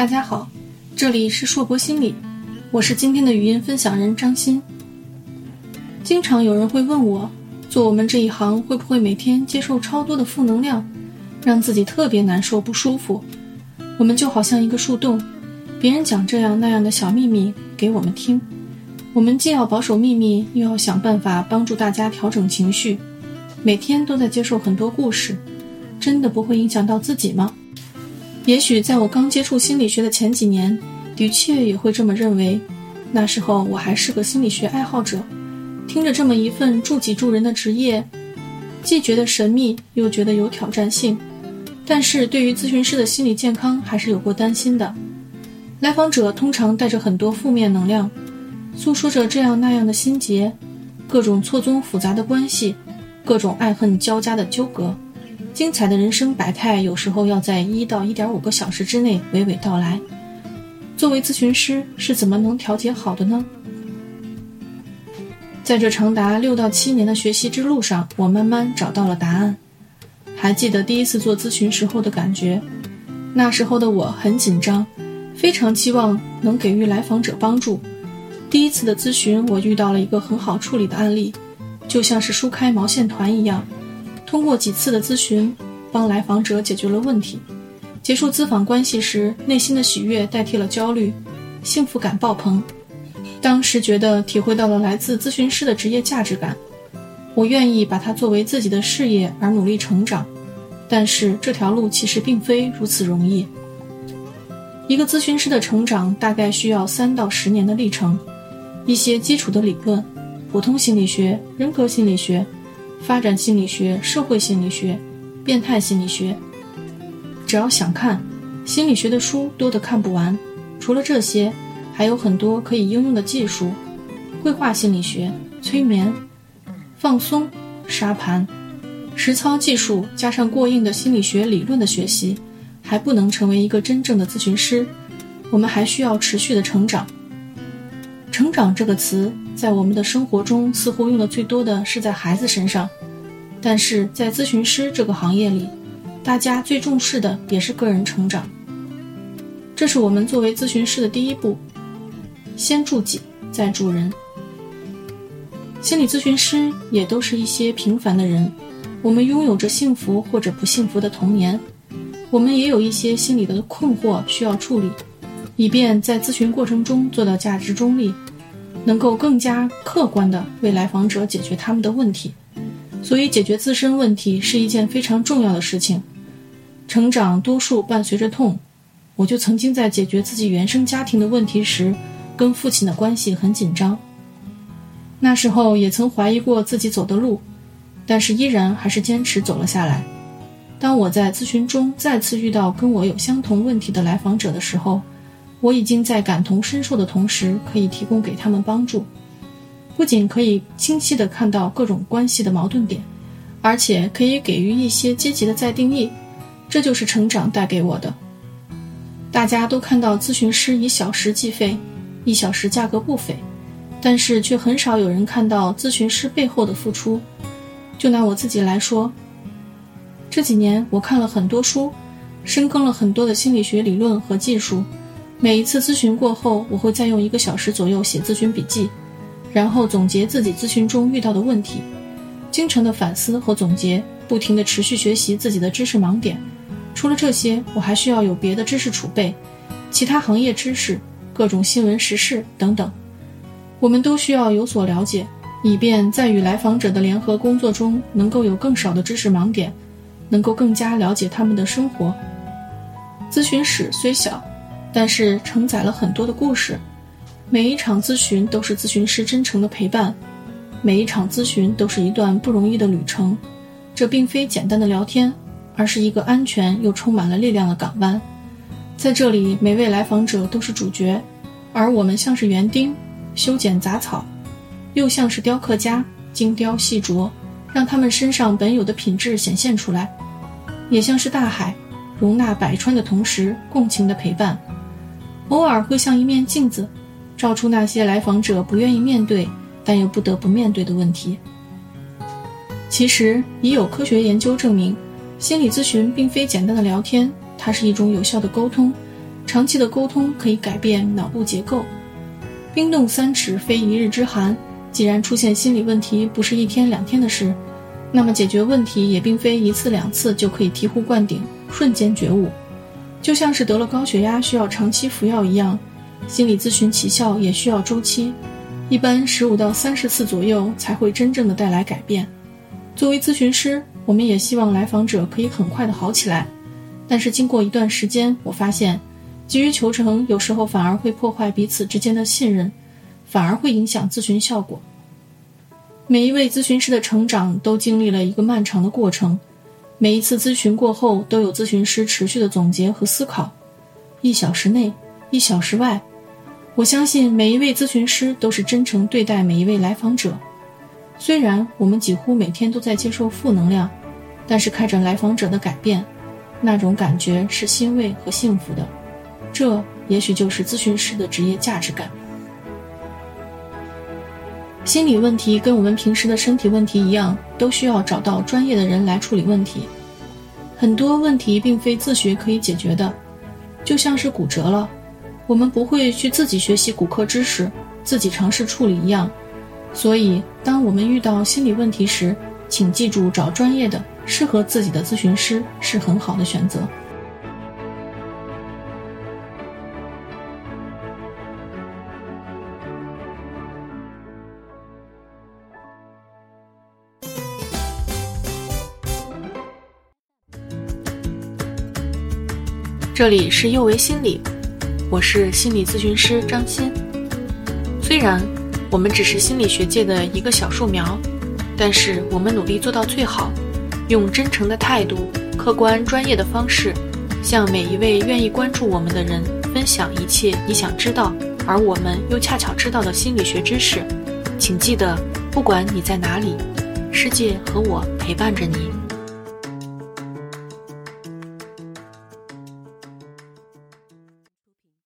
大家好，这里是硕博心理，我是今天的语音分享人张欣。经常有人会问我，做我们这一行会不会每天接受超多的负能量，让自己特别难受不舒服？我们就好像一个树洞，别人讲这样那样的小秘密给我们听，我们既要保守秘密，又要想办法帮助大家调整情绪，每天都在接受很多故事，真的不会影响到自己吗？也许在我刚接触心理学的前几年，的确也会这么认为。那时候我还是个心理学爱好者，听着这么一份助己助人的职业，既觉得神秘，又觉得有挑战性。但是对于咨询师的心理健康，还是有过担心的。来访者通常带着很多负面能量，诉说着这样那样的心结，各种错综复杂的关系，各种爱恨交加的纠葛。精彩的人生百态，有时候要在一到一点五个小时之内娓娓道来。作为咨询师，是怎么能调节好的呢？在这长达六到七年的学习之路上，我慢慢找到了答案。还记得第一次做咨询时候的感觉，那时候的我很紧张，非常期望能给予来访者帮助。第一次的咨询，我遇到了一个很好处理的案例，就像是梳开毛线团一样。通过几次的咨询，帮来访者解决了问题。结束咨访关系时，内心的喜悦代替了焦虑，幸福感爆棚。当时觉得体会到了来自咨询师的职业价值感，我愿意把它作为自己的事业而努力成长。但是这条路其实并非如此容易。一个咨询师的成长大概需要三到十年的历程，一些基础的理论，普通心理学、人格心理学。发展心理学、社会心理学、变态心理学，只要想看，心理学的书多得看不完。除了这些，还有很多可以应用的技术：绘画心理学、催眠、放松、沙盘、实操技术，加上过硬的心理学理论的学习，还不能成为一个真正的咨询师。我们还需要持续的成长。成长这个词。在我们的生活中，似乎用的最多的是在孩子身上，但是在咨询师这个行业里，大家最重视的也是个人成长。这是我们作为咨询师的第一步，先助己，再助人。心理咨询师也都是一些平凡的人，我们拥有着幸福或者不幸福的童年，我们也有一些心理的困惑需要处理，以便在咨询过程中做到价值中立。能够更加客观地为来访者解决他们的问题，所以解决自身问题是一件非常重要的事情。成长多数伴随着痛，我就曾经在解决自己原生家庭的问题时，跟父亲的关系很紧张。那时候也曾怀疑过自己走的路，但是依然还是坚持走了下来。当我在咨询中再次遇到跟我有相同问题的来访者的时候，我已经在感同身受的同时，可以提供给他们帮助，不仅可以清晰地看到各种关系的矛盾点，而且可以给予一些积极的再定义。这就是成长带给我的。大家都看到咨询师以小时计费，一小时价格不菲，但是却很少有人看到咨询师背后的付出。就拿我自己来说，这几年我看了很多书，深耕了很多的心理学理论和技术。每一次咨询过后，我会再用一个小时左右写咨询笔记，然后总结自己咨询中遇到的问题，经常的反思和总结，不停的持续学习自己的知识盲点。除了这些，我还需要有别的知识储备，其他行业知识、各种新闻时事等等，我们都需要有所了解，以便在与来访者的联合工作中，能够有更少的知识盲点，能够更加了解他们的生活。咨询室虽小。但是承载了很多的故事，每一场咨询都是咨询师真诚的陪伴，每一场咨询都是一段不容易的旅程。这并非简单的聊天，而是一个安全又充满了力量的港湾。在这里，每位来访者都是主角，而我们像是园丁，修剪杂草，又像是雕刻家，精雕细琢，让他们身上本有的品质显现出来，也像是大海，容纳百川的同时，共情的陪伴。偶尔会像一面镜子，照出那些来访者不愿意面对但又不得不面对的问题。其实已有科学研究证明，心理咨询并非简单的聊天，它是一种有效的沟通，长期的沟通可以改变脑部结构。冰冻三尺非一日之寒，既然出现心理问题不是一天两天的事，那么解决问题也并非一次两次就可以醍醐灌顶、瞬间觉悟。就像是得了高血压需要长期服药一样，心理咨询起效也需要周期，一般十五到三十次左右才会真正的带来改变。作为咨询师，我们也希望来访者可以很快的好起来，但是经过一段时间，我发现。急于求成，有时候反而会破坏彼此之间的信任，反而会影响咨询效果。每一位咨询师的成长都经历了一个漫长的过程，每一次咨询过后，都有咨询师持续的总结和思考。一小时内，一小时外，我相信每一位咨询师都是真诚对待每一位来访者。虽然我们几乎每天都在接受负能量，但是看着来访者的改变，那种感觉是欣慰和幸福的。这也许就是咨询师的职业价值感。心理问题跟我们平时的身体问题一样，都需要找到专业的人来处理问题。很多问题并非自学可以解决的，就像是骨折了，我们不会去自己学习骨科知识，自己尝试处理一样。所以，当我们遇到心理问题时，请记住找专业的、适合自己的咨询师是很好的选择。这里是幼为心理，我是心理咨询师张欣。虽然我们只是心理学界的一个小树苗，但是我们努力做到最好，用真诚的态度、客观专业的方式，向每一位愿意关注我们的人分享一切你想知道，而我们又恰巧知道的心理学知识。请记得，不管你在哪里，世界和我陪伴着你。